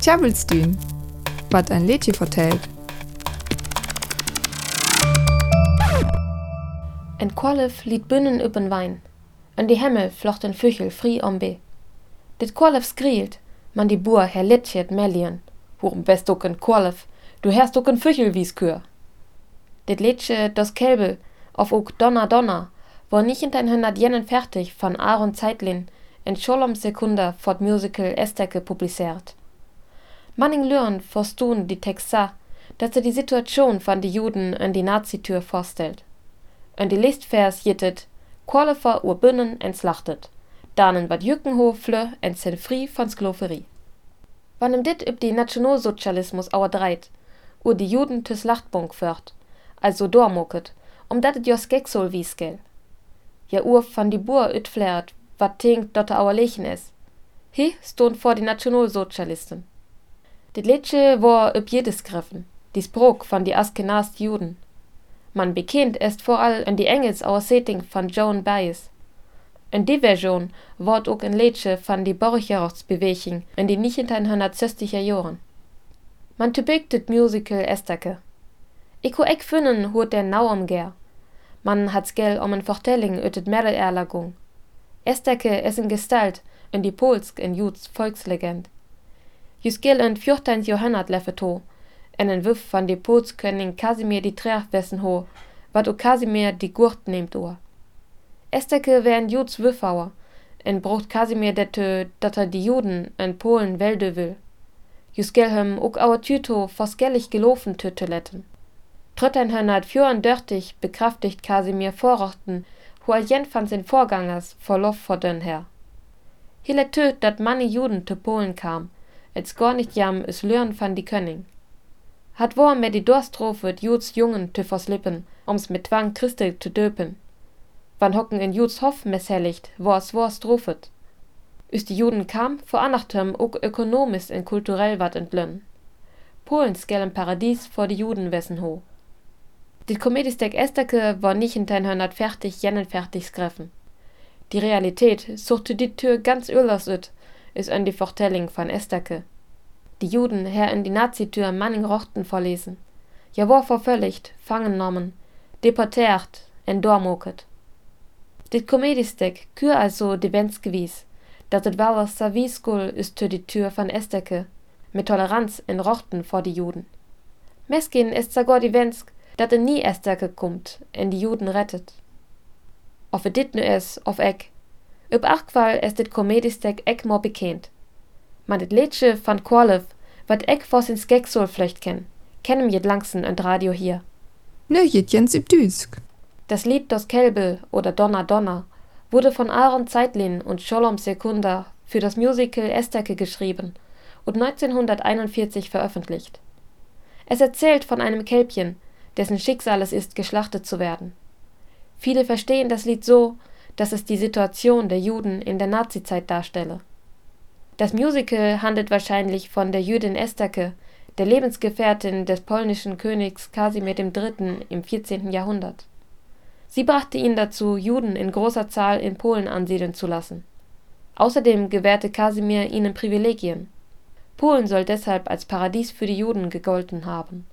Tjabelstün, wat ein Lädchen vertellt. En Qualif liet bunnen up'n Wein. En die Himmel flocht en Füchel fri om be. Dit Qualif skrielt, man die Boer her Litchet Melian. Worum best ook en Qualif, du herst ook en Füchel wie's Kür. Dit Liedje das Kelbe, auf ook Donna Donna, war nicht in 1900 fertig von Aaron Zeitlin en Scholom Sekunda fort Musical Esteke publiziert. Manning Lörn verstun die Texte, dass er die Situation von die Juden an die Nazitür vorstellt. Und die Listvers jittet, Qualifer ur Bünnen entslachtet, danen wat Jückenhof flö en sen fri von Skloverie. Wann im dit üb die Nationalsozialismus auer dreit, ur die Juden tüs Lachtbunk fört, also dormucket, um dat et jos Gecksol wieskel. Ja ur van die Bur üt tinkt dat auer lechen is. Hi stund vor die Nationalsozialisten. Dit Liedje war üb jedes griffen, die Sprog von die Askenast Juden. Man bekennt erst vor all in die Engels auer Setting von Joan Baez. In die Version ward ook ein Liedje von die Borcherochtsbeweging in die 1960er Jahren. Man tübigt dit Musical Estake. Ich ho ek finnen hut der nau umger. Man hat's gel um en Vertelling ut et Estake is en Gestalt in die Polsk in Juds Volkslegend. Jus gel in 14. Jahrhundert leffeto, en en Wuff van die Polskönig Kasimir die Trechwessen ho, wat o Kasimir die Gurt nehmt ohr. Esteke wär en Juds Wüffauer, en brucht Kasimir dette, dat er die Juden in Polen welde will. Jus gel hem ook auer Tüto forskellig gelaufen tüte letten. 1334 bekraftigt Kasimir Vorrochten, wo jen van sin Vorgangers verlof vor den her. Hille töt, dat manni Juden te Polen kam, als gar nicht jam is lören van die Könning. Hat war mir die Dorstrofe Juds Jungen te verslippen, ums mit Twang Christe te döpen. Wann hocken in Juds Hof messellicht, wo es war strofet. Üs die Juden kam, veranachtem ook ökonomisch und kulturell wat entlönn. Polens gellen Paradies vor die Juden wessen ho. Die Komediestek Esteke war nicht in 1940 jennen fertig skriffen. Die Realität suchte die Tür ganz öllers ut, is an die Vertelling von Esteke. Die Juden her in die Nazitür Manning Rochten verlesen. Ja war vervölligt, fangen nommen, deportiert, en dormoket. Dit Komediestek kür also de Benz gewies, dat et war Saviskul is tür die Tür von Esteke, mit Toleranz in Rochten vor die Juden. Meskin ist sogar die Wensk, dat er nie Esteke kommt, en die Juden rettet. Of et dit nu is, of ek, Op achkwal is dit komediestek ek more bekend. Man dit Liedje van Qualif, wat ek vos in Skeksol flecht ken, kennen jet langsen und Radio hier. Nö, jet jens im Düsk. Das Lied Das Kelbe oder Donna Donna wurde von Aaron Zeitlin und Sholom Sekunda für das Musical Esteke geschrieben und 1941 veröffentlicht. Es erzählt von einem Kälbchen, dessen Schicksal es ist, geschlachtet zu werden. Viele verstehen das Lied so, dass es die Situation der Juden in der Nazizeit darstelle. Das Musical handelt wahrscheinlich von der Jüdin Estake, der Lebensgefährtin des polnischen Königs Kasimir III. im 14. Jahrhundert. Sie brachte ihn dazu, Juden in großer Zahl in Polen ansiedeln zu lassen. Außerdem gewährte Kasimir ihnen Privilegien. Polen soll deshalb als Paradies für die Juden gegolten haben